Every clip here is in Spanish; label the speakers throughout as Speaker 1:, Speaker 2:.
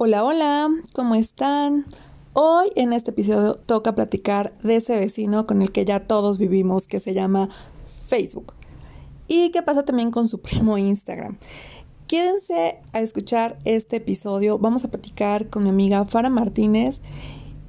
Speaker 1: Hola, hola, ¿cómo están? Hoy en este episodio toca platicar de ese vecino con el que ya todos vivimos, que se llama Facebook. Y qué pasa también con su primo Instagram. Quédense a escuchar este episodio. Vamos a platicar con mi amiga Fara Martínez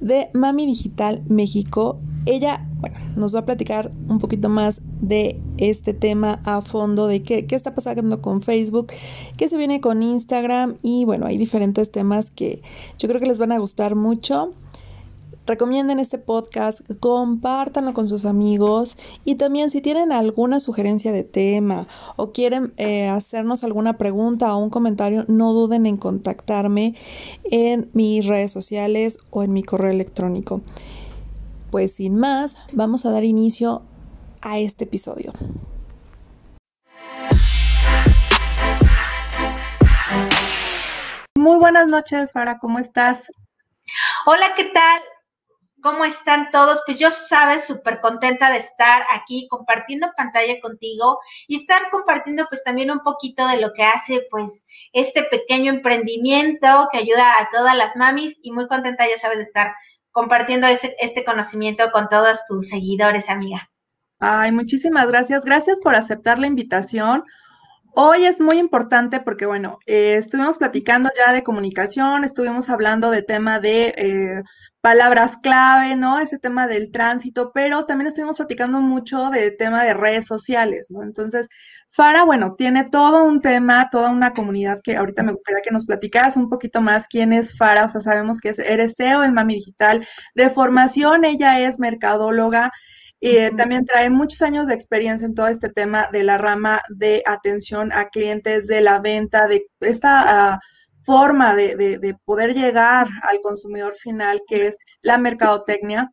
Speaker 1: de Mami Digital México. Ella, bueno, nos va a platicar un poquito más de este tema a fondo, de qué, qué está pasando con Facebook, qué se viene con Instagram y bueno, hay diferentes temas que yo creo que les van a gustar mucho recomienden este podcast, compártanlo con sus amigos y también si tienen alguna sugerencia de tema o quieren eh, hacernos alguna pregunta o un comentario, no duden en contactarme en mis redes sociales o en mi correo electrónico. Pues sin más, vamos a dar inicio a este episodio. Muy buenas noches, Fara, ¿cómo estás?
Speaker 2: Hola, ¿qué tal? ¿Cómo están todos? Pues yo sabes, súper contenta de estar aquí compartiendo pantalla contigo y estar compartiendo pues también un poquito de lo que hace pues este pequeño emprendimiento que ayuda a todas las mamis y muy contenta ya sabes de estar compartiendo ese, este conocimiento con todos tus seguidores, amiga.
Speaker 1: Ay, muchísimas gracias. Gracias por aceptar la invitación. Hoy es muy importante porque, bueno, eh, estuvimos platicando ya de comunicación, estuvimos hablando de tema de eh, palabras clave, ¿no? Ese tema del tránsito, pero también estuvimos platicando mucho del tema de redes sociales, ¿no? Entonces, Fara, bueno, tiene todo un tema, toda una comunidad que ahorita me gustaría que nos platicaras un poquito más quién es Fara, o sea, sabemos que es, eres SEO en Mami Digital. De formación, ella es mercadóloga. y eh, también trae muchos años de experiencia en todo este tema de la rama de atención a clientes, de la venta, de esta uh, forma de, poder llegar al consumidor final, que es la mercadotecnia.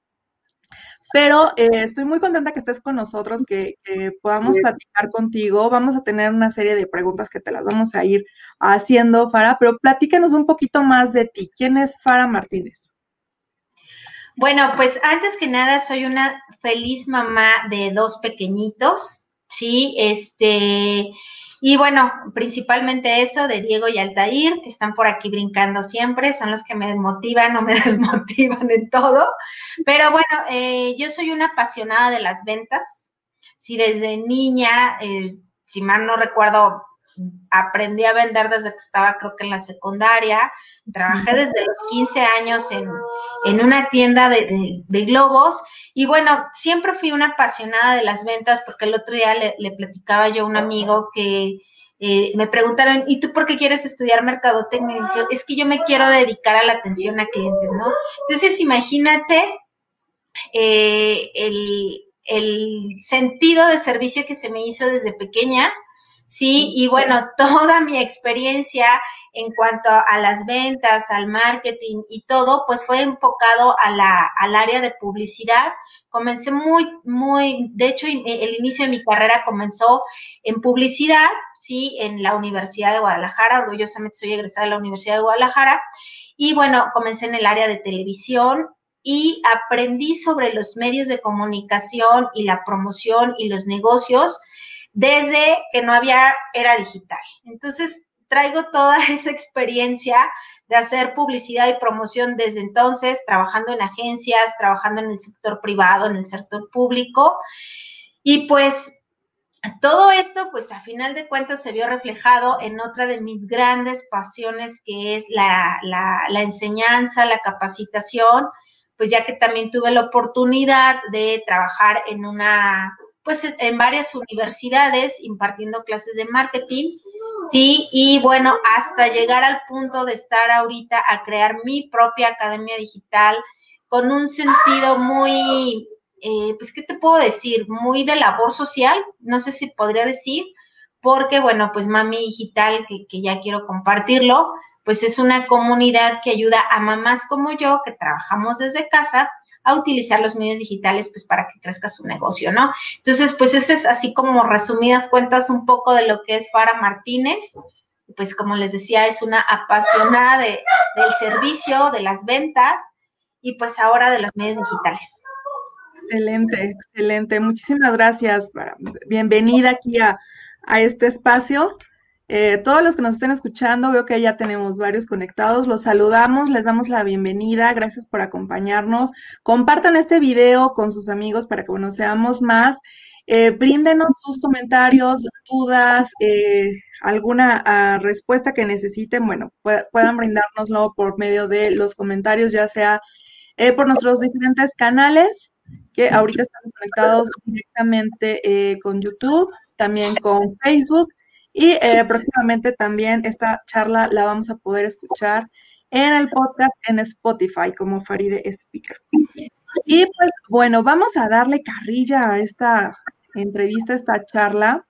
Speaker 1: Pero eh, estoy muy contenta que estés con nosotros, que, podamos platicar contigo. Vamos a tener una serie de preguntas que te las vamos a ir haciendo, Fara, pero platícanos un poquito más de ti. ¿Quién es Fara Martínez?
Speaker 2: Bueno, pues antes que nada soy una feliz mamá de dos pequeñitos, sí, este, y bueno, principalmente eso de Diego y Altair, que están por aquí brincando siempre, son los que me desmotivan o me desmotivan en todo. Pero bueno, eh, yo soy una apasionada de las ventas. Si desde niña, eh, si mal no recuerdo, aprendí a vender desde que estaba creo que en la secundaria, trabajé desde los 15 años en, en una tienda de, de globos y bueno, siempre fui una apasionada de las ventas porque el otro día le, platicaba yo a un amigo que eh, me preguntaron, ¿y tú por qué quieres estudiar mercadotecnia? Y dije, es que yo me quiero dedicar a la atención a clientes, ¿no? Entonces, imagínate eh, el, el sentido de servicio que se me hizo desde pequeña, ¿sí? Y bueno, toda mi experiencia en cuanto a las ventas, al marketing y todo, pues fue enfocado a la, al área de publicidad. Comencé muy, muy, de hecho, el inicio de mi carrera comenzó en publicidad, sí, en la Universidad de Guadalajara, orgullosamente soy egresada de la Universidad de Guadalajara, y bueno, comencé en el área de televisión y aprendí sobre los medios de comunicación y la promoción y los negocios desde que no había era digital. Entonces, traigo toda esa experiencia de hacer publicidad y promoción desde entonces, trabajando en agencias, trabajando en el sector privado, en el sector público. Y pues todo esto, pues a final de cuentas, se vio reflejado en otra de mis grandes pasiones, que es la, la, enseñanza, la capacitación, pues ya que también tuve la oportunidad de trabajar en una, pues en varias universidades impartiendo clases de marketing Sí, y bueno, hasta llegar al punto de estar ahorita a crear mi propia academia digital con un sentido muy, eh, pues, ¿qué te puedo decir? Muy de labor social, no sé si podría decir, porque bueno, pues Mami Digital, que, que ya quiero compartirlo, pues es una comunidad que ayuda a mamás como yo, que trabajamos desde casa, a utilizar los medios digitales pues para que crezca su negocio, ¿no? Entonces, pues ese es así como resumidas cuentas un poco de lo que es Fara Martínez. Pues como les decía, es una apasionada de, del servicio, de las ventas y pues ahora de los medios digitales.
Speaker 1: Excelente, excelente. Muchísimas gracias. Bienvenida aquí a, a este espacio. Eh, todos los que nos estén escuchando, veo que ya tenemos varios conectados. Los saludamos, les damos la bienvenida. Gracias por acompañarnos. Compartan este video con sus amigos para que conozcamos más. Eh, bríndenos sus comentarios, dudas, eh, alguna ah, respuesta que necesiten. Bueno, puedan brindárnoslo por medio de los comentarios, ya sea eh, por nuestros diferentes canales que ahorita están conectados directamente con YouTube, también con Facebook y eh, próximamente también esta charla la vamos a poder escuchar en el podcast en Spotify como Faride Speaker. Y pues bueno, vamos a darle carrilla a esta entrevista, esta charla.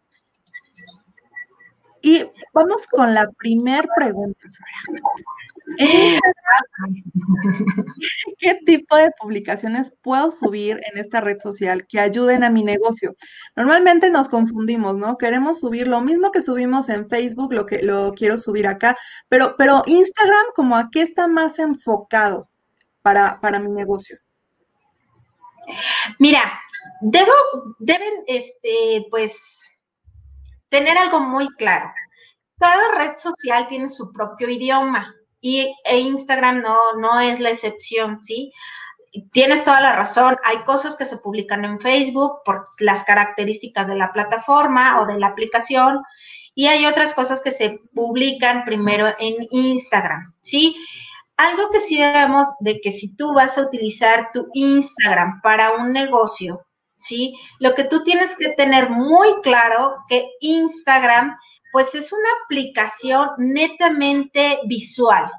Speaker 1: Y vamos con la primer pregunta. ¿Qué tipo de publicaciones puedo subir en esta red social que ayuden a mi negocio? Normalmente nos confundimos, ¿no? Queremos subir lo mismo que subimos en Facebook, lo que lo quiero subir acá, pero, pero Instagram, como a qué está más enfocado para, para mi negocio.
Speaker 2: Mira, debo, deben, este, pues, tener algo muy claro. Cada red social tiene su propio idioma y e Instagram no, no es la excepción, ¿sí? Tienes toda la razón, hay cosas que se publican en Facebook por las características de la plataforma o de la aplicación y hay otras cosas que se publican primero en Instagram, ¿sí? Algo que sí debemos de que si tú vas a utilizar tu Instagram para un negocio, ¿sí? Lo que tú tienes que tener muy claro que Instagram pues es una aplicación netamente visual,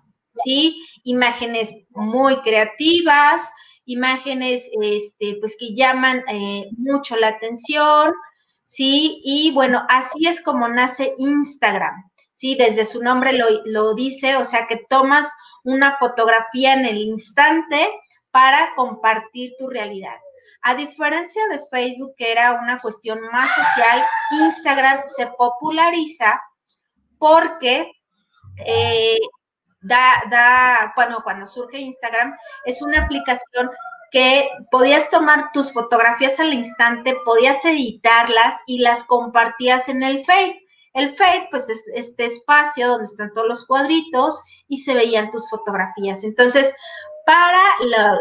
Speaker 2: ¿sí? Imágenes muy creativas, imágenes este, pues que llaman eh, mucho la atención, ¿sí? Y bueno, así es como nace Instagram, ¿sí? Desde su nombre lo, lo dice, o sea que tomas una fotografía en el instante para compartir tu realidad. A diferencia de Facebook, que era una cuestión más social, Instagram se populariza porque eh, da, da, cuando, cuando surge Instagram, es una aplicación que podías tomar tus fotografías al instante, podías editarlas y las compartías en el Fade. El Fade, pues es este espacio donde están todos los cuadritos y se veían tus fotografías. Entonces, para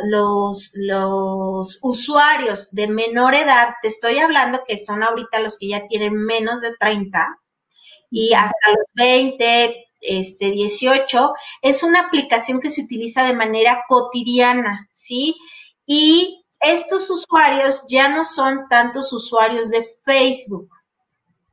Speaker 2: los, los usuarios de menor edad, te estoy hablando que son ahorita los que ya tienen menos de 30 y hasta los 20, este, 18, es una aplicación que se utiliza de manera cotidiana, ¿sí? Y estos usuarios ya no son tantos usuarios de Facebook,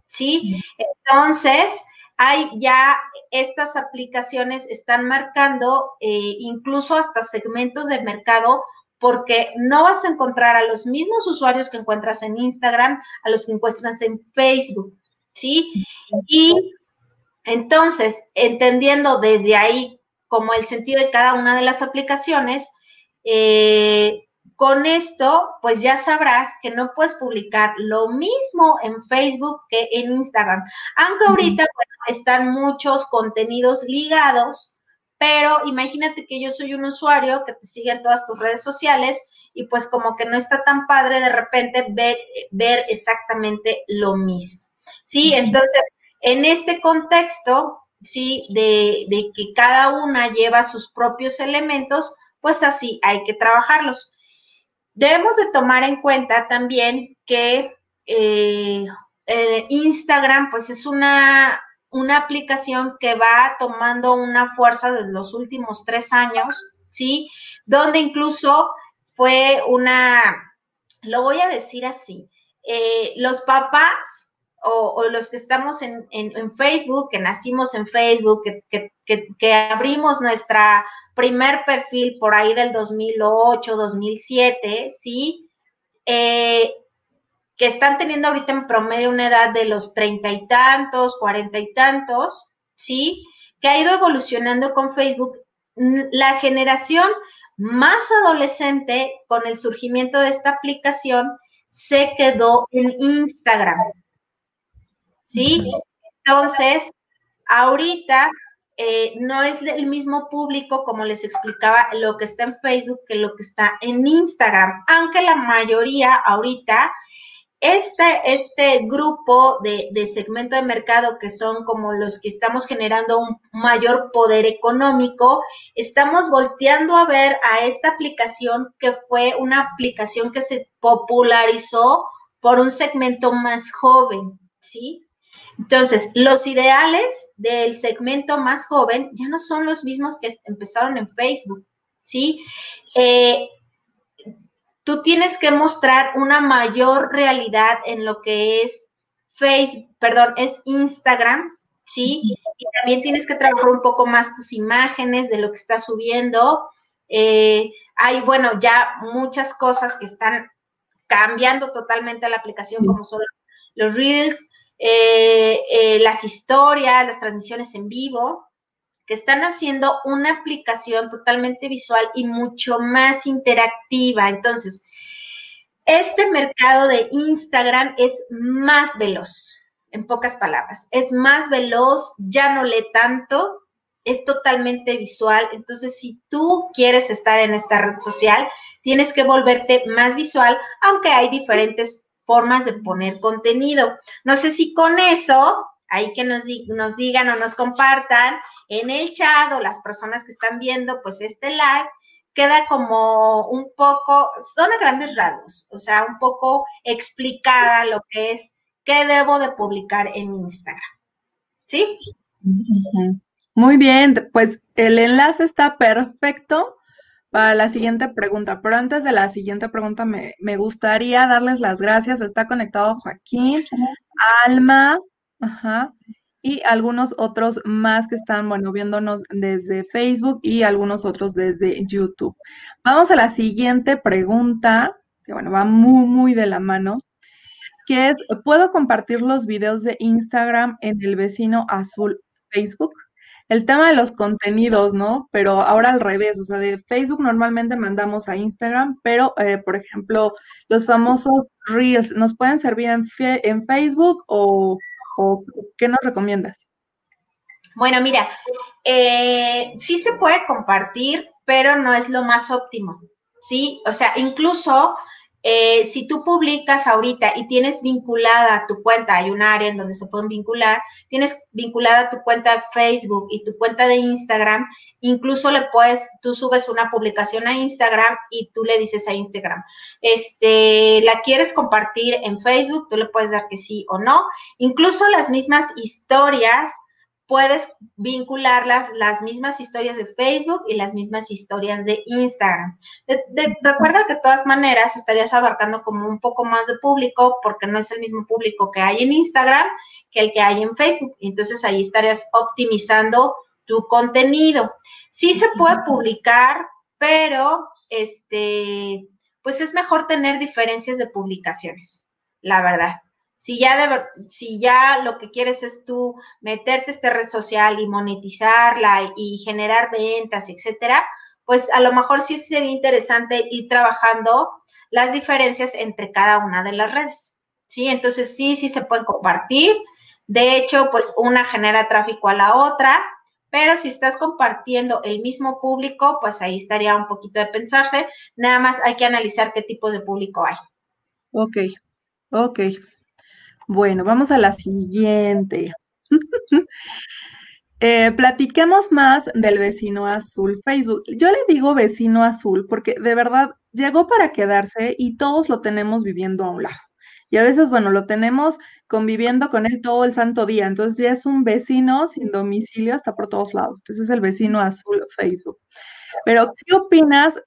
Speaker 2: ¿sí? Entonces, hay ya estas aplicaciones están marcando eh, incluso hasta segmentos de mercado porque no vas a encontrar a los mismos usuarios que encuentras en Instagram, a los que encuentras en Facebook, ¿sí? Y entonces, entendiendo desde ahí como el sentido de cada una de las aplicaciones, eh, con esto, pues ya sabrás que no puedes publicar lo mismo en Facebook que en Instagram. Aunque ahorita están muchos contenidos ligados, pero imagínate que yo soy un usuario que te sigue en todas tus redes sociales y pues como que no está tan padre de repente ver, ver exactamente lo mismo. Sí, entonces, en este contexto, sí, de, de que cada una lleva sus propios elementos, pues así hay que trabajarlos. Debemos de tomar en cuenta también que eh, eh, Instagram pues es una, una aplicación que va tomando una fuerza desde los últimos tres años, ¿sí? Donde incluso fue una, lo voy a decir así, eh, los papás o, los que estamos en, Facebook, que nacimos en Facebook, que abrimos nuestra primer perfil por ahí del 2008, 2007, ¿sí? Eh, que están teniendo ahorita en promedio una edad de los treinta y tantos, cuarenta y tantos, ¿sí? Que ha ido evolucionando con Facebook. La generación más adolescente con el surgimiento de esta aplicación se quedó en Instagram, ¿sí? Entonces, ahorita eh, no es el mismo público, como les explicaba, lo que está en Facebook que lo que está en Instagram, aunque la mayoría ahorita este, este grupo de, de, segmento de mercado que son como los que estamos generando un mayor poder económico, estamos volteando a ver a esta aplicación que fue una aplicación que se popularizó por un segmento más joven, ¿sí? Entonces, los ideales del segmento más joven ya no son los mismos que empezaron en Facebook, ¿sí? Eh, tú tienes que mostrar una mayor realidad en lo que es Facebook, perdón, es Instagram, ¿sí? Y también tienes que trabajar un poco más tus imágenes de lo que estás subiendo. Eh, hay, bueno, ya muchas cosas que están cambiando totalmente la aplicación, como son los Reels, eh, eh, las historias, las transmisiones en vivo, que están haciendo una aplicación totalmente visual y mucho más interactiva. Entonces, este mercado de Instagram es más veloz, en pocas palabras, es más veloz, ya no lee tanto, es totalmente visual. Entonces, si tú quieres estar en esta red social, tienes que volverte más visual, aunque hay diferentes formas de poner contenido. No sé si con eso, hay que nos, nos digan o nos compartan en el chat o las personas que están viendo pues este live, queda como un poco, son a grandes rasgos, o sea, un poco explicada lo que es qué debo de publicar en Instagram. ¿Sí?
Speaker 1: Muy bien, pues el enlace está perfecto para la siguiente pregunta, pero antes de la siguiente pregunta me, me gustaría darles las gracias. Está conectado Joaquín, Alma, ajá, y algunos otros más que están, bueno, viéndonos desde Facebook y algunos otros desde YouTube. Vamos a la siguiente pregunta, que bueno, va muy, muy de la mano, que es, ¿puedo compartir los videos de Instagram en el vecino azul Facebook? El tema de los contenidos, ¿no? Pero ahora al revés, o sea, de Facebook normalmente mandamos a Instagram, pero, eh, por ejemplo, los famosos Reels, ¿nos pueden servir en, en Facebook o ¿O qué nos recomiendas?
Speaker 2: Bueno, mira, eh, sí se puede compartir, pero no es lo más óptimo, ¿sí? O sea, incluso eh, si tú publicas ahorita y tienes vinculada tu cuenta, hay un área en donde se pueden vincular, tienes vinculada tu cuenta de Facebook y tu cuenta de Instagram, incluso le puedes, tú subes una publicación a Instagram y tú le dices a Instagram, este, la quieres compartir en Facebook, tú le puedes dar que sí o no, incluso las mismas historias puedes vincular las, las, mismas historias de Facebook y las mismas historias de Instagram. recuerda que de todas maneras estarías abarcando como un poco más de público porque no es el mismo público que hay en Instagram que el que hay en Facebook. Entonces ahí estarías optimizando tu contenido. Sí se puede publicar, pero este, pues es mejor tener diferencias de publicaciones, la verdad. Si ya, si ya lo que quieres es tú meterte esta red social y monetizarla y, generar ventas, etcétera, pues a lo mejor sí sería interesante ir trabajando las diferencias entre cada una de las redes. ¿Sí? Entonces sí, sí se pueden compartir. De hecho, pues una genera tráfico a la otra, pero si estás compartiendo el mismo público, pues ahí estaría un poquito de pensarse. Nada más hay que analizar qué tipo de público hay.
Speaker 1: Ok, ok. Bueno, vamos a la siguiente. Eh, platiquemos más del vecino azul Facebook. Yo le digo vecino azul porque de verdad llegó para quedarse y todos lo tenemos viviendo a un lado. Y a veces, bueno, lo tenemos conviviendo con él todo el santo día. Entonces ya es un vecino sin domicilio, está por todos lados. Entonces es el vecino azul Facebook. Pero, ¿qué opinas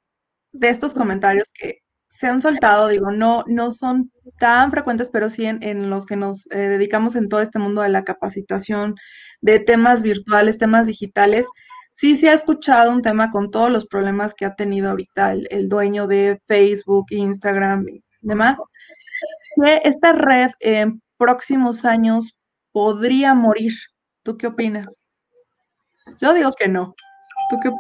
Speaker 1: de estos comentarios que se han soltado, digo, no, no son tan frecuentes, pero sí en, los que nos eh, dedicamos en todo este mundo de la capacitación, de temas virtuales, temas digitales. Sí se ha escuchado un tema con todos los problemas que ha tenido ahorita el, dueño de Facebook, Instagram y demás, que esta red en próximos años podría morir. ¿Tú qué opinas? Yo digo que no.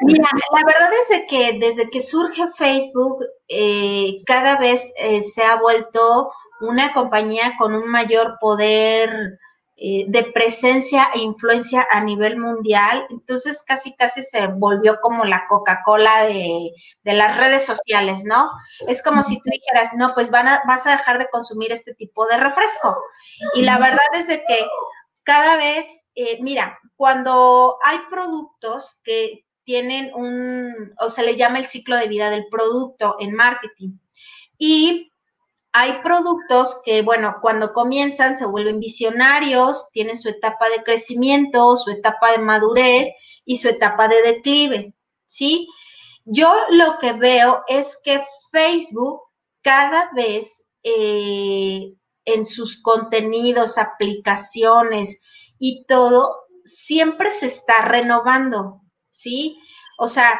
Speaker 2: Mira, la verdad es que desde que surge Facebook, eh, cada vez eh, se ha vuelto una compañía con un mayor poder eh, de presencia e influencia a nivel mundial. Entonces casi casi se volvió como la Coca-Cola de, las redes sociales, ¿no? Es como si tú dijeras, no, pues van a, vas a dejar de consumir este tipo de refresco. Y la verdad es de que cada vez, mira, cuando hay productos que tienen un, o se le llama el ciclo de vida del producto en marketing, y hay productos que, bueno, cuando comienzan se vuelven visionarios, tienen su etapa de crecimiento, su etapa de madurez y su etapa de declive, ¿sí? Yo lo que veo es que Facebook cada vez eh, en sus contenidos, aplicaciones y todo, siempre se está renovando, ¿sí? O sea,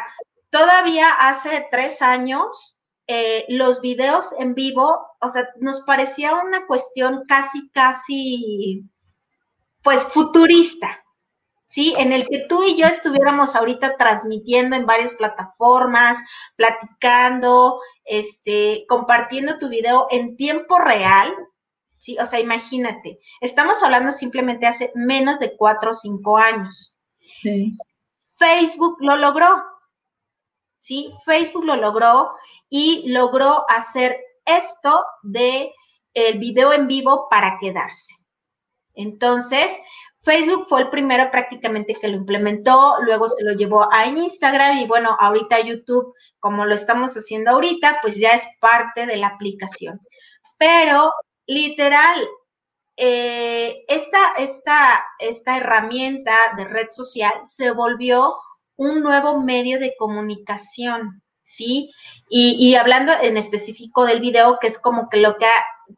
Speaker 2: todavía hace tres años eh, los videos en vivo, o sea, nos parecía una cuestión casi, casi, pues futurista, ¿sí? En el que tú y yo estuviéramos ahorita transmitiendo en varias plataformas, platicando, este, compartiendo tu video en tiempo real, ¿sí? O sea, imagínate, estamos hablando simplemente hace menos de cuatro o cinco años. Sí. Facebook lo logró, ¿sí? Facebook lo logró y logró hacer esto de el video en vivo para quedarse. Entonces, Facebook fue el primero prácticamente que lo implementó, luego se lo llevó a Instagram y bueno, ahorita YouTube, como lo estamos haciendo ahorita, pues ya es parte de la aplicación. Pero literal, eh, esta, esta, esta herramienta de red social se volvió un nuevo medio de comunicación. ¿sí? Y, hablando en específico del video, que es como que lo que,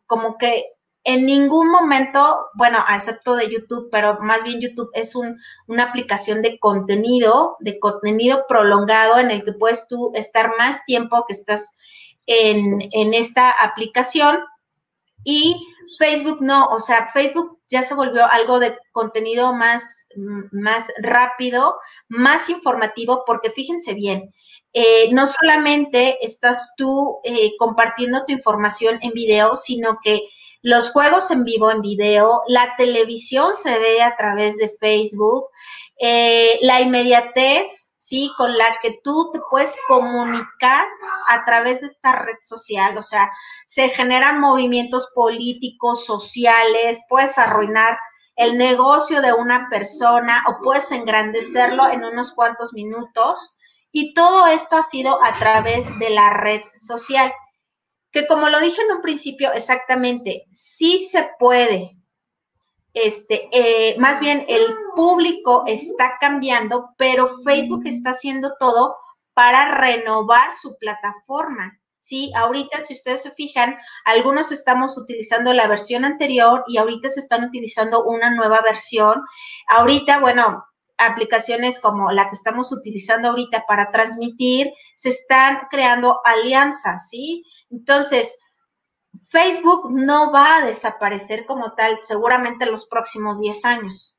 Speaker 2: como que en ningún momento, bueno, excepto de YouTube, pero más bien YouTube es un, una aplicación de contenido, de contenido prolongado en el que puedes tú estar más tiempo que estás en, en esta aplicación. Y Facebook no, o sea, Facebook ya se volvió algo de contenido más, más rápido, más informativo, porque fíjense bien, eh, no solamente estás tú eh, compartiendo tu información en video, sino que los juegos en vivo en video, la televisión se ve a través de Facebook, eh, la inmediatez, ¿sí? Con la que tú te puedes comunicar a través de esta red social, o sea, se generan movimientos políticos, sociales, puedes arruinar el negocio de una persona o puedes engrandecerlo en unos cuantos minutos y todo esto ha sido a través de la red social, que como lo dije en un principio, exactamente, sí se puede. Este, eh, más bien el público está cambiando, pero Facebook está haciendo todo para renovar su plataforma. Sí, ahorita si ustedes se fijan, algunos estamos utilizando la versión anterior y ahorita se están utilizando una nueva versión. Ahorita, bueno, aplicaciones como la que estamos utilizando ahorita para transmitir, se están creando alianzas, ¿sí? Entonces, Facebook no va a desaparecer como tal seguramente en los próximos 10 años.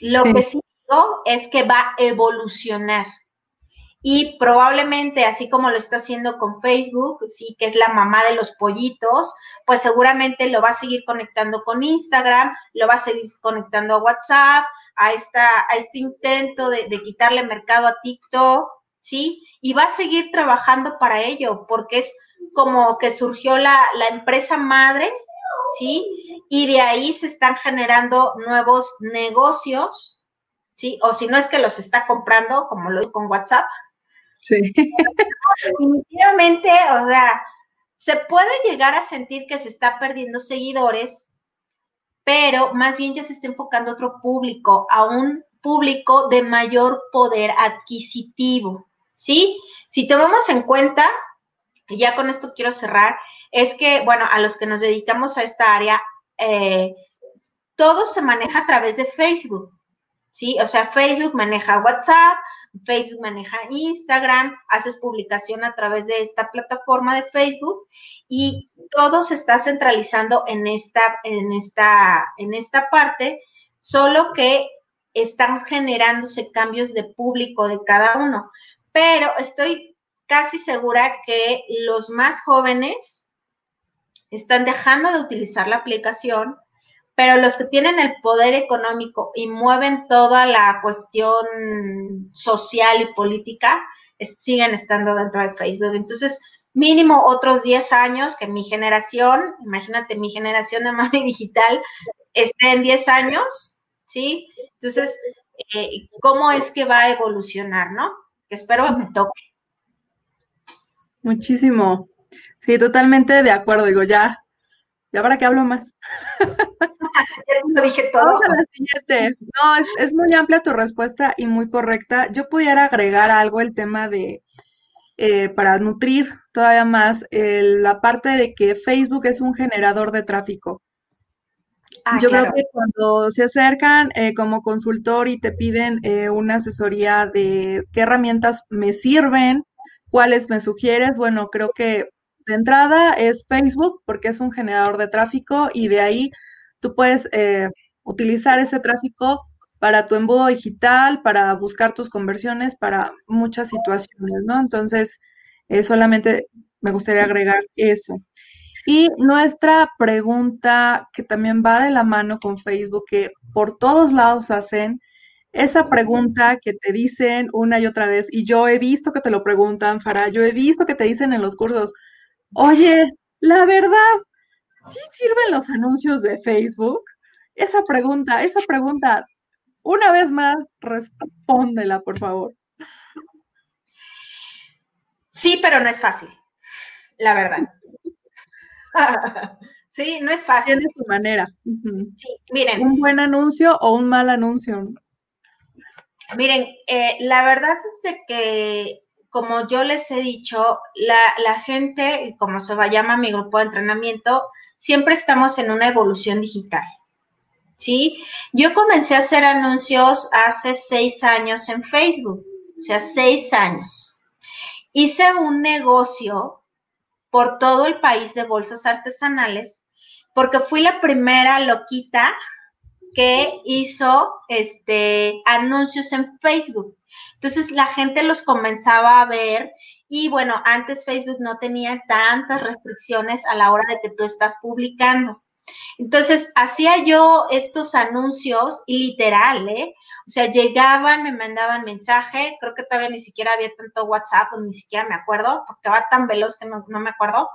Speaker 2: Lo que sí digo es que va a evolucionar. Y probablemente, así como lo está haciendo con Facebook, sí, que es la mamá de los pollitos, pues seguramente lo va a seguir conectando con Instagram, lo va a seguir conectando a WhatsApp, a, esta, a este intento de, quitarle mercado a TikTok, ¿sí? Y va a seguir trabajando para ello, porque es como que surgió la, la empresa madre, ¿sí? Y de ahí se están generando nuevos negocios, ¿sí? O si no es que los está comprando, como lo es con WhatsApp. Sí. Definitivamente, o sea, se puede llegar a sentir que se está perdiendo seguidores pero más bien ya se está enfocando a otro público, a un público de mayor poder adquisitivo, ¿sí? Si tomamos en cuenta, y ya con esto quiero cerrar, es que, bueno, a los que nos dedicamos a esta área, eh, todo se maneja a través de Facebook, ¿sí? O sea, Facebook maneja WhatsApp, Facebook maneja Instagram, haces publicación a través de esta plataforma de Facebook y todo se está centralizando en esta, en esta, en esta parte, solo que están generándose cambios de público de cada uno. Pero estoy casi segura que los más jóvenes están dejando de utilizar la aplicación pero los que tienen el poder económico y mueven toda la cuestión social y política siguen estando dentro de Facebook. Entonces, mínimo otros 10 años que mi generación, imagínate, mi generación de madre digital esté en 10 años, ¿sí? Entonces, eh, ¿cómo es que va a evolucionar, no? Que espero que me toque.
Speaker 1: Muchísimo. Sí, totalmente de acuerdo. Digo, ya, ya para qué hablo más.
Speaker 2: lo dije todo.
Speaker 1: Vamos a la siguiente. No, es, es, muy amplia tu respuesta y muy correcta. Yo pudiera agregar algo el tema de, eh, para nutrir todavía más la parte de que Facebook es un generador de tráfico. Ah, Yo creo que cuando se acercan eh, como consultor y te piden eh, una asesoría de qué herramientas me sirven, cuáles me sugieres, bueno, creo que de entrada es Facebook porque es un generador de tráfico y de ahí tú puedes eh, utilizar ese tráfico para tu embudo digital, para buscar tus conversiones, para muchas situaciones, ¿no? Entonces, solamente me gustaría agregar eso. Y nuestra pregunta, que también va de la mano con Facebook, que por todos lados hacen, esa pregunta que te dicen una y otra vez, y yo he visto que te lo preguntan, Farah, yo he visto que te dicen en los cursos, oye, la verdad, ¿sí sirven los anuncios de Facebook? Esa pregunta, esa pregunta, una vez más, respóndela, por favor.
Speaker 2: Sí, pero no es fácil, la verdad. sí, no es fácil.
Speaker 1: Tiene su manera. Sí, miren. Un buen anuncio o un mal anuncio.
Speaker 2: Miren, eh, la verdad es que, como yo les he dicho, la, la gente, como se va, llama mi grupo de entrenamiento, siempre estamos en una evolución digital. ¿Sí? Yo comencé a hacer anuncios hace seis años en Facebook, o sea, seis años. Hice un negocio por todo el país de bolsas artesanales porque fui la primera loquita que hizo este anuncios en Facebook. Entonces la gente los comenzaba a ver y bueno, antes Facebook no tenía tantas restricciones a la hora de que tú estás publicando. Entonces, hacía yo estos anuncios y literal, ¿eh? O sea, llegaban, me mandaban mensaje, creo que todavía ni siquiera había tanto WhatsApp, o ni siquiera me acuerdo, porque va tan veloz que no, no me acuerdo.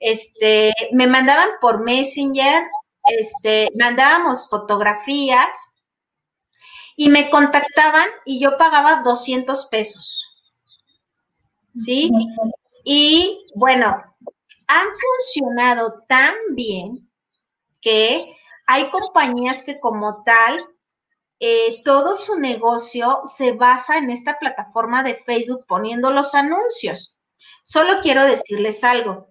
Speaker 2: Este, me mandaban por Messenger, este, mandábamos fotografías y me contactaban y yo pagaba 200 pesos. ¿Sí? Y bueno, han funcionado tan bien que hay compañías que como tal, eh, todo su negocio se basa en esta plataforma de Facebook poniendo los anuncios. Solo quiero decirles algo,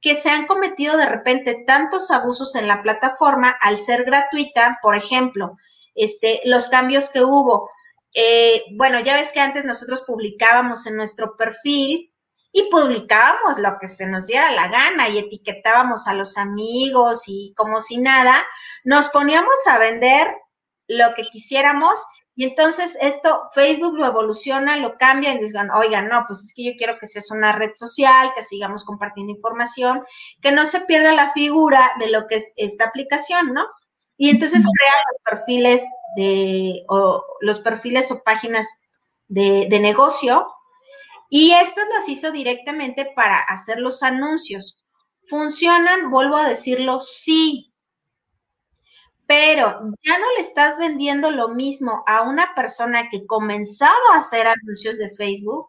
Speaker 2: que se han cometido de repente tantos abusos en la plataforma al ser gratuita, por ejemplo, este, los cambios que hubo. Eh, bueno, ya ves que antes nosotros publicábamos en nuestro perfil y publicábamos lo que se nos diera la gana y etiquetábamos a los amigos y como si nada, nos poníamos a vender lo que quisiéramos y entonces esto, Facebook lo evoluciona, lo cambia y digan, oigan, no, pues es que yo quiero que seas una red social, que sigamos compartiendo información, que no se pierda la figura de lo que es esta aplicación, ¿no? Y entonces crean los perfiles de, o los perfiles o páginas de, de negocio y estas las hizo directamente para hacer los anuncios. ¿Funcionan? Vuelvo a decirlo, sí. Pero ya no le estás vendiendo lo mismo a una persona que comenzaba a hacer anuncios de Facebook,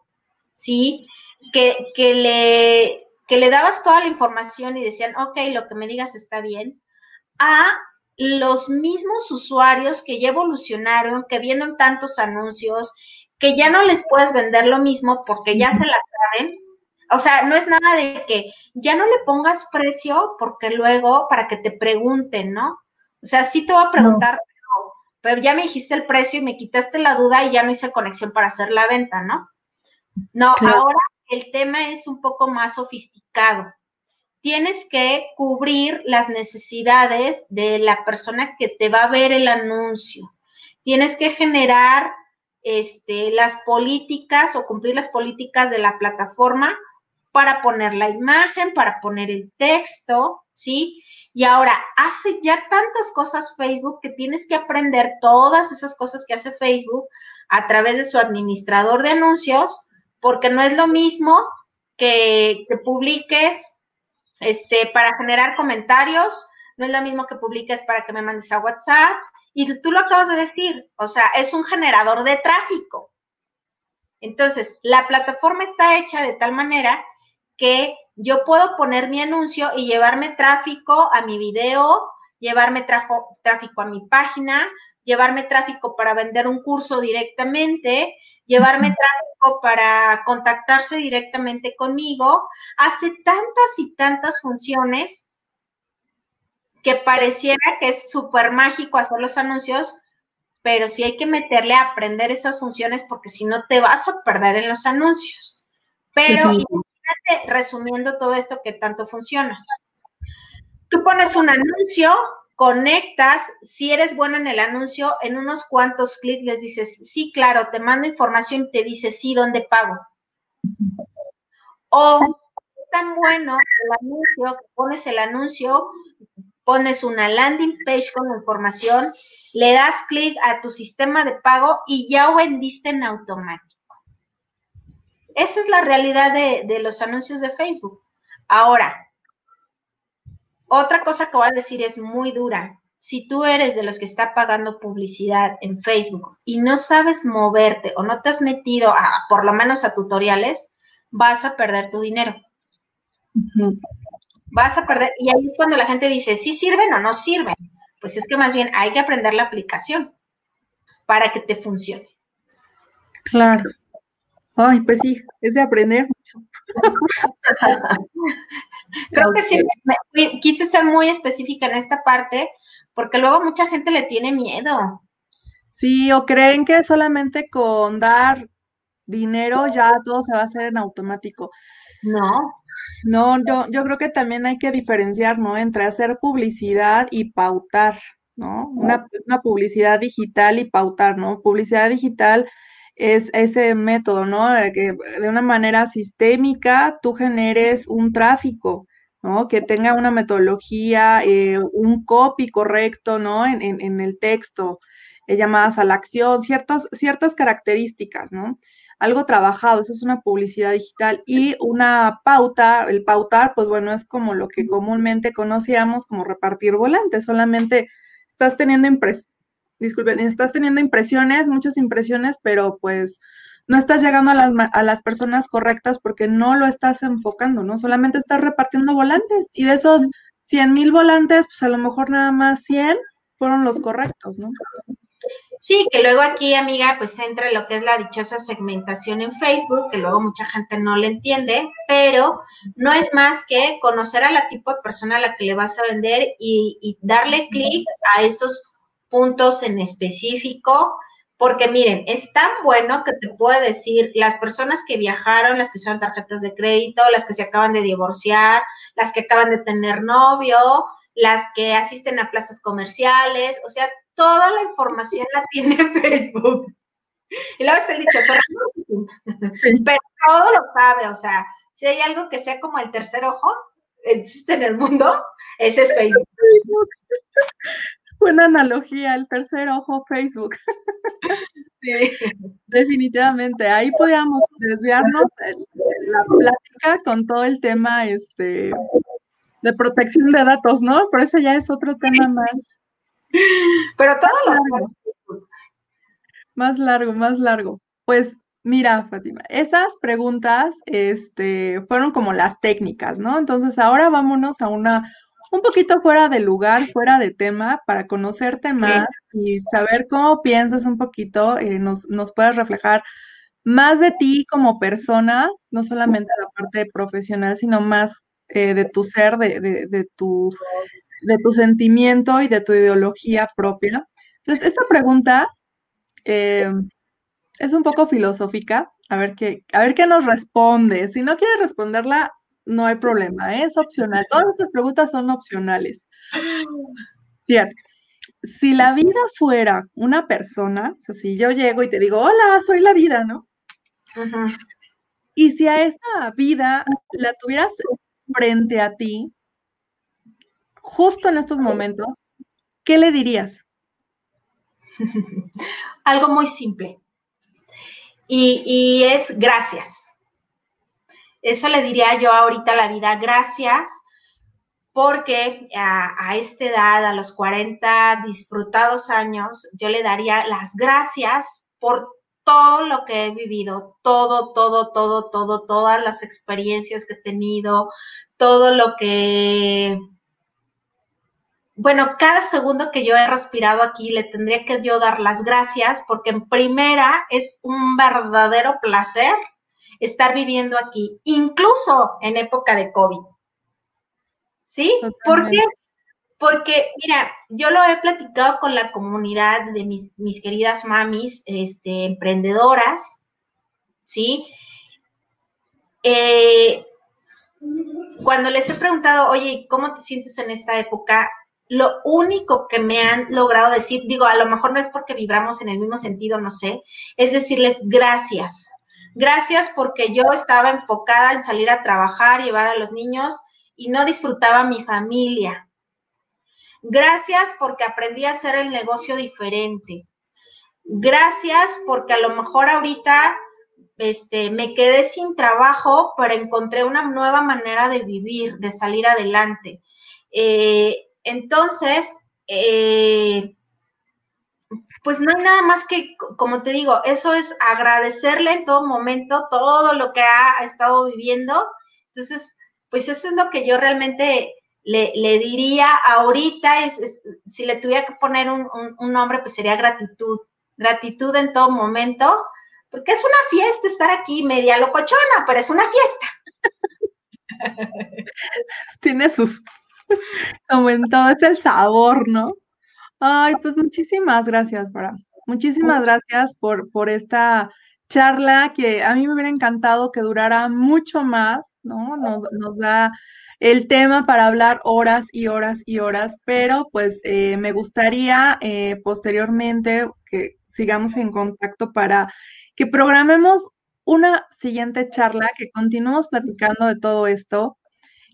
Speaker 2: ¿sí? Que, que, le, que le dabas toda la información y decían, ok, lo que me digas está bien, a los mismos usuarios que ya evolucionaron, que viendo tantos anuncios, que ya no les puedes vender lo mismo porque ya se la saben. O sea, no es nada de que ya no le pongas precio porque luego para que te pregunten, ¿no? O sea, sí te voy a preguntar, pero, ya me dijiste el precio y me quitaste la duda y ya no hice conexión para hacer la venta, ¿no? No, ahora el tema es un poco más sofisticado. Tienes que cubrir las necesidades de la persona que te va a ver el anuncio. Tienes que generar este, las políticas o cumplir las políticas de la plataforma para poner la imagen, para poner el texto, ¿sí? Y ahora hace ya tantas cosas Facebook que tienes que aprender todas esas cosas que hace Facebook a través de su administrador de anuncios, porque no es lo mismo que, que publiques este, para generar comentarios, no es lo mismo que publiques para que me mandes a WhatsApp. Y tú lo acabas de decir, o sea, es un generador de tráfico. Entonces, la plataforma está hecha de tal manera que yo puedo poner mi anuncio y llevarme tráfico a mi video, llevarme tráfico a mi página, llevarme tráfico para vender un curso directamente, llevarme tráfico para contactarse directamente conmigo. Hace tantas y tantas funciones que pareciera que es súper mágico hacer los anuncios, pero sí hay que meterle a aprender esas funciones porque si no te vas a perder en los anuncios. Pero imagínate resumiendo todo esto que tanto funciona. Tú pones un anuncio, conectas, si eres bueno en el anuncio, en unos cuantos clics les dices, sí, claro, te mando información y te dice, sí, ¿dónde pago? O tan bueno el anuncio, pones el anuncio, pones una landing page con información, le das clic a tu sistema de pago y ya vendiste en automático. Esa es la realidad de, de los anuncios de Facebook. Ahora, otra cosa que voy a decir es muy dura. Si tú eres de los que está pagando publicidad en Facebook y no sabes moverte o no te has metido a, por lo menos a tutoriales, vas a perder tu dinero vas a perder. Y ahí es cuando la gente dice, ¿sí sirven o no sirven? Pues es que más bien hay que aprender la aplicación para que te funcione.
Speaker 1: Claro. Ay, pues sí, es de aprender mucho.
Speaker 2: Creo que sí, quise ser muy específica en esta parte porque luego mucha gente le tiene miedo.
Speaker 1: Sí, o creen que solamente con dar dinero ya todo se va a hacer en automático.
Speaker 2: No.
Speaker 1: No, yo, yo creo que también hay que diferenciar, ¿no? Entre hacer publicidad y pautar, ¿no? Una, una publicidad digital y pautar, ¿no? Publicidad digital es ese método, ¿no? De que de una manera sistémica tú generes un tráfico, ¿no? Que tenga una metodología, eh, un copy correcto, ¿no? En, en, en el texto, eh, llamadas a la acción, ciertas, ciertas características, ¿no? Algo trabajado, eso es una publicidad digital y una pauta, el pautar, pues bueno, es como lo que comúnmente conocíamos como repartir volantes, solamente estás teniendo impres disculpen, estás teniendo impresiones, muchas impresiones, pero pues no estás llegando a las, a las personas correctas porque no lo estás enfocando, ¿no? Solamente estás repartiendo volantes y de esos 100 mil volantes, pues a lo mejor nada más 100 fueron los correctos, ¿no?
Speaker 2: Sí, que luego aquí, amiga, pues entra lo que es la dichosa segmentación en Facebook, que luego mucha gente no le entiende, pero no es más que conocer a la tipo de persona a la que le vas a vender y, darle clic a esos puntos en específico, porque miren, es tan bueno que te puedo decir, las personas que viajaron, las que usaron tarjetas de crédito, las que se acaban de divorciar, las que acaban de tener novio, las que asisten a plazas comerciales, o sea, toda la información la tiene Facebook. Y luego está el dicho, pero todo lo sabe, o sea, si hay algo que sea como el tercer ojo, existe en el mundo, ese es Facebook.
Speaker 1: Buena analogía, el tercer ojo Facebook. Sí. Definitivamente, ahí podíamos desviarnos la plática con todo el tema este, de protección de datos, ¿no? Pero ese ya es otro tema más
Speaker 2: pero todos los
Speaker 1: Más largo, más largo. Pues mira, Fátima, esas preguntas este, fueron como las técnicas, ¿no? Entonces ahora vámonos a una un poquito fuera de lugar, fuera de tema, para conocerte más y saber cómo piensas un poquito, eh, nos, nos puedes reflejar más de ti como persona, no solamente la parte profesional, sino más eh, de tu ser, de, de, de, tu, de tu sentimiento y de tu ideología propia. Entonces, esta pregunta eh, es un poco filosófica. A ver, qué, a ver qué nos responde. Si no quieres responderla, no hay problema, ¿eh? es opcional. Todas estas preguntas son opcionales. Fíjate, si la vida fuera una persona, o sea, si yo llego y te digo, hola, soy la vida, ¿no? Y si a esta vida la tuvieras frente a ti, justo en estos momentos, ¿qué le dirías?
Speaker 2: Algo muy simple. Y, es gracias. Eso le diría yo ahorita a la vida, gracias, porque a, a, esta edad, a los 40 disfrutados años, yo le daría las gracias por todo lo que he vivido, todo, todo, todo, todo, todas las experiencias que he tenido, todo lo que bueno, cada segundo que yo he respirado aquí le tendría que yo dar las gracias porque en primera es un verdadero placer estar viviendo aquí, incluso en época de COVID. ¿Sí? ¿Por qué? Porque, mira, yo lo he platicado con la comunidad de mis, mis queridas mamis, este, emprendedoras, ¿sí? Eh, cuando les he preguntado, oye, ¿cómo te sientes en esta época? Lo único que me han logrado decir, digo, a lo mejor no es porque vibramos en el mismo sentido, no sé, es decirles gracias. Gracias porque yo estaba enfocada en salir a trabajar, llevar a los niños y no disfrutaba mi familia. Gracias porque aprendí a hacer el negocio diferente. Gracias porque a lo mejor ahorita este, me quedé sin trabajo, pero encontré una nueva manera de vivir, de salir adelante. Eh, entonces, eh, pues no hay nada más que, como te digo, eso es agradecerle en todo momento todo lo que ha estado viviendo. Entonces, pues eso es lo que yo realmente le, diría ahorita, es, si le tuviera que poner un, nombre, pues sería gratitud. Gratitud en todo momento, porque es una fiesta estar aquí, media locochona, pero es una fiesta.
Speaker 1: Tiene sus como en todo es el sabor, ¿no? Ay, pues muchísimas gracias, Para. Muchísimas gracias por, por esta charla que a mí me hubiera encantado que durara mucho más, ¿no? Nos, nos da el tema para hablar horas y horas y horas, pero pues eh, me gustaría eh, posteriormente que sigamos en contacto para que programemos una siguiente charla, que continuemos platicando de todo esto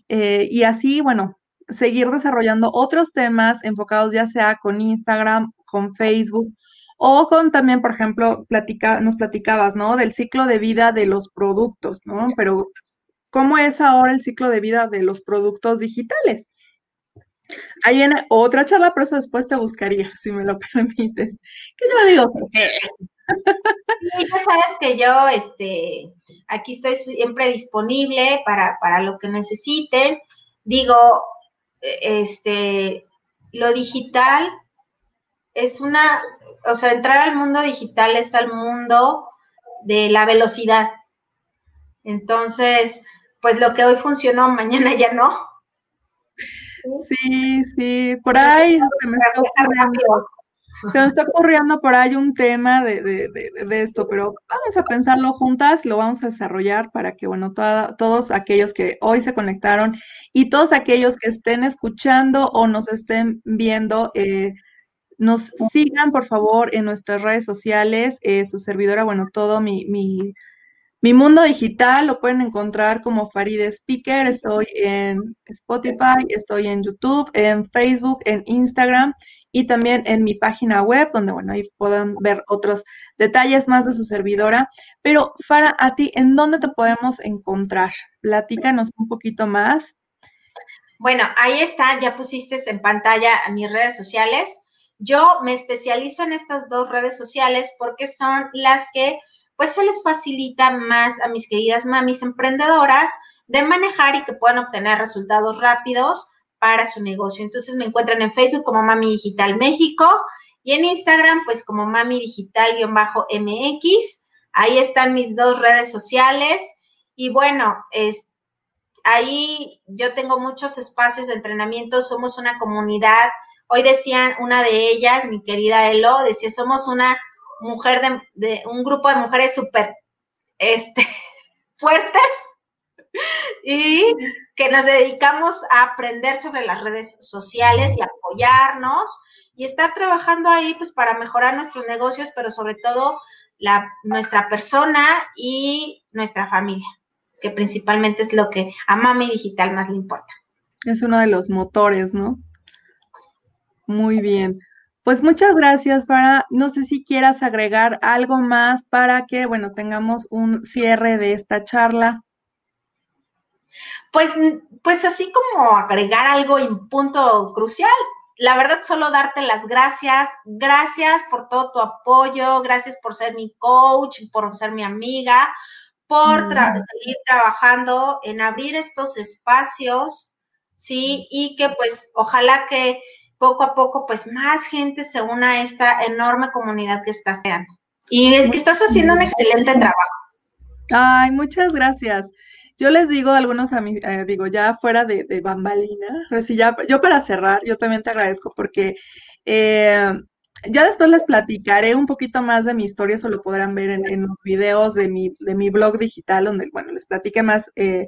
Speaker 1: eh, y así, bueno, seguir desarrollando otros temas enfocados ya sea con Instagram, con Facebook o con también, por ejemplo, platica, nos platicabas, ¿no? Del ciclo de vida de los productos, ¿no? Pero, ¿cómo es ahora el ciclo de vida de los productos digitales? Ahí viene otra charla, pero eso después te buscaría, si me lo permites. Que yo digo
Speaker 2: ya sabes que yo, este, aquí estoy siempre disponible para, para lo que necesiten. Digo, este, lo digital es una, o sea, entrar al mundo digital es al mundo de la velocidad. Entonces, pues lo que hoy funcionó, mañana ya no.
Speaker 1: Sí, sí, por ahí se me está se nos está ocurriendo por ahí un tema de, de, de, esto, pero vamos a pensarlo juntas, lo vamos a desarrollar para que, bueno, todos aquellos que hoy se conectaron y todos aquellos que estén escuchando o nos estén viendo, eh, nos sigan, por favor, en nuestras redes sociales, eh, su servidora, bueno, todo mi, mi, mi mundo digital lo pueden encontrar como Faride Speaker. Estoy en Spotify, estoy en YouTube, en Facebook, en Instagram y también en mi página web, donde, bueno, ahí pueden ver otros detalles más de su servidora. Pero, Fara, a ti, ¿en dónde te podemos encontrar? Platícanos un poquito más.
Speaker 2: Bueno, ahí está, ya pusiste en pantalla mis redes sociales. Yo me especializo en estas dos redes sociales porque son las que pues se les facilita más a mis queridas mamis emprendedoras de manejar y que puedan obtener resultados rápidos para su negocio. Entonces me encuentran en Facebook como Mami Digital México y en Instagram pues como Mami Digital-MX. Ahí están mis dos redes sociales y bueno, es, ahí yo tengo muchos espacios de entrenamiento, somos una comunidad. Hoy decían una de ellas, mi querida Elo, decía, somos una mujer de, de un grupo de mujeres súper este, fuertes y que nos dedicamos a aprender sobre las redes sociales y apoyarnos y estar trabajando ahí pues para mejorar nuestros negocios, pero sobre todo la, nuestra persona y nuestra familia, que principalmente es lo que a Mami Digital más le importa.
Speaker 1: Es uno de los motores, ¿no? Muy bien. Pues muchas gracias, Para. No sé si quieras agregar algo más para que, bueno, tengamos un cierre de esta charla.
Speaker 2: Pues, pues así como agregar algo en punto crucial, la verdad solo darte las gracias, gracias por todo tu apoyo, gracias por ser mi coach, por ser mi amiga, por seguir trabajando en abrir estos espacios, ¿sí? Y que pues ojalá que poco a poco, pues más gente se una a esta enorme comunidad que estás creando. Y es que estás haciendo un excelente trabajo.
Speaker 1: Ay, muchas gracias. Yo les digo a algunos amigos, eh, digo, ya fuera de, bambalina, ya, yo para cerrar, yo también te agradezco porque eh, ya después les platicaré un poquito más de mi historia, eso lo podrán ver en, los videos de mi, de mi blog digital, donde, bueno, les platiqué más eh,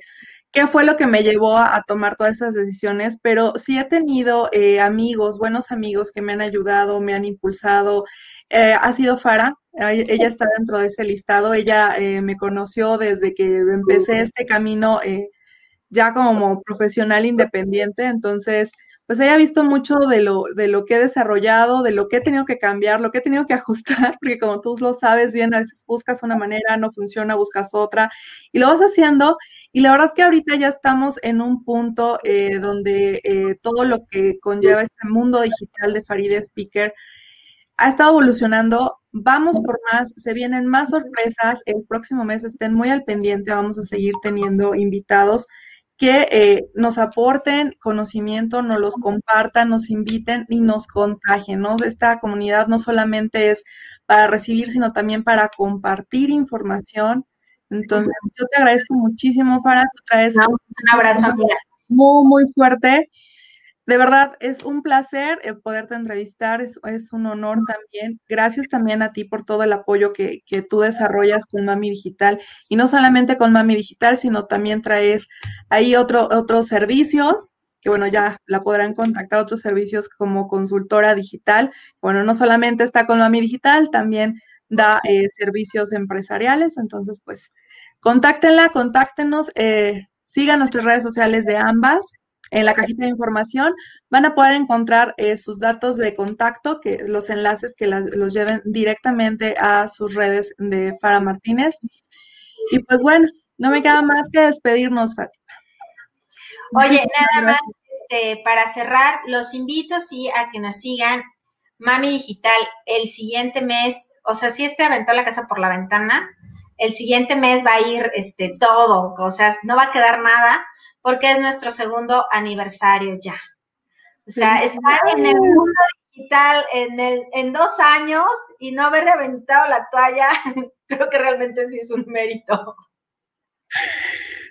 Speaker 1: qué fue lo que me llevó a, tomar todas esas decisiones, pero sí he tenido eh, amigos, buenos amigos que me han ayudado, me han impulsado. Eh, ha sido Fara, ella está dentro de ese listado, ella eh, me conoció desde que empecé este camino ya como profesional independiente, entonces pues haya visto mucho de lo, de lo que he desarrollado, de lo que he tenido que cambiar, lo que he tenido que ajustar, porque como tú lo sabes bien, a veces buscas una manera, no funciona, buscas otra, y lo vas haciendo. Y la verdad que ahorita ya estamos en un punto eh, donde eh, todo lo que conlleva este mundo digital de Faride Speaker ha estado evolucionando. Vamos por más, se vienen más sorpresas. El próximo mes estén muy al pendiente, vamos a seguir teniendo invitados que eh, nos aporten conocimiento, nos los compartan, nos inviten y nos contagien, ¿no? Esta comunidad no solamente es para recibir, sino también para compartir información. Entonces, yo te agradezco muchísimo, Farah, tú traes
Speaker 2: un abrazo
Speaker 1: muy, muy fuerte de verdad, es un placer eh, poderte entrevistar, es, un honor también. Gracias también a ti por todo el apoyo que, tú desarrollas con Mami Digital. Y no solamente con Mami Digital, sino también traes ahí otro, otros servicios, que bueno, ya la podrán contactar, otros servicios como consultora digital. Bueno, no solamente está con Mami Digital, también da eh, servicios empresariales. Entonces, pues, contáctenla, contáctenos, eh, sigan nuestras redes sociales de ambas en la cajita de información van a poder encontrar eh, sus datos de contacto, que los enlaces que los lleven directamente a sus redes de Para Martínez. Y pues bueno, no me queda más que despedirnos, Fátima.
Speaker 2: Oye, nada más este, para cerrar, los invito sí a que nos sigan Mami Digital el siguiente mes, o sea, si este aventó la casa por la ventana, el siguiente mes va a ir este todo, o sea, no va a quedar nada porque es nuestro segundo aniversario ya. O sea, estar en el mundo digital en, el, en dos años y no haber reventado la toalla, creo que realmente sí es un mérito.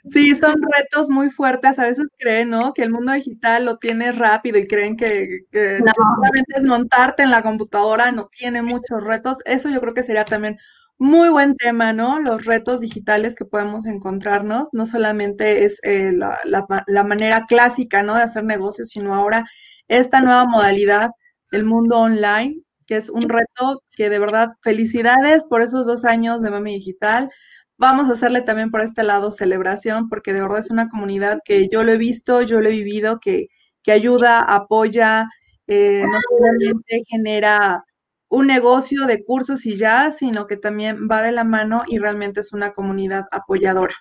Speaker 1: Sí, son retos muy fuertes. A veces creen, ¿no? Que el mundo digital lo tiene rápido y creen que, que solamente es montarte en la computadora, no tiene muchos retos. Eso yo creo que sería también muy buen tema, ¿no? Los retos digitales que podemos encontrarnos. No solamente es eh, la, manera clásica, ¿no? De hacer negocios, sino ahora esta nueva modalidad del mundo online, que es un reto que de verdad felicidades por esos dos años de Mami Digital. Vamos a hacerle también por este lado celebración, porque de verdad es una comunidad que yo lo he visto, yo lo he vivido, que, que ayuda, apoya, eh, no solamente genera un negocio de cursos y ya, sino que también va de la mano y realmente es una comunidad apoyadora.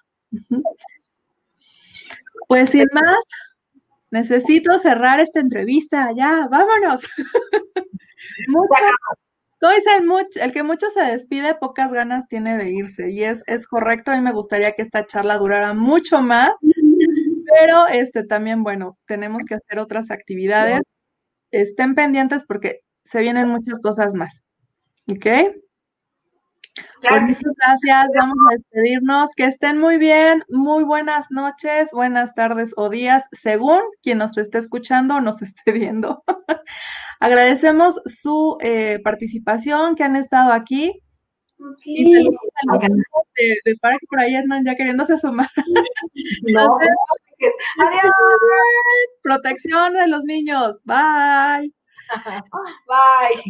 Speaker 1: Pues sin más, necesito cerrar esta entrevista. Ya, vámonos. mucho, el que mucho se despide, pocas ganas tiene de irse. Y es, es correcto, a mí me gustaría que esta charla durara mucho más, pero este también, bueno, tenemos que hacer otras actividades. Estén pendientes porque se vienen muchas cosas más. ¿Ok? Pues muchas gracias, vamos a despedirnos, que estén muy bien, muy buenas noches, buenas tardes o días, según quien nos esté escuchando o nos esté viendo. Agradecemos su eh, participación, que han estado aquí. Y saludos a los de, de para que por ahí andan ya queriéndose asomar. No. Adiós. Protección de los niños. Bye.
Speaker 2: Bye.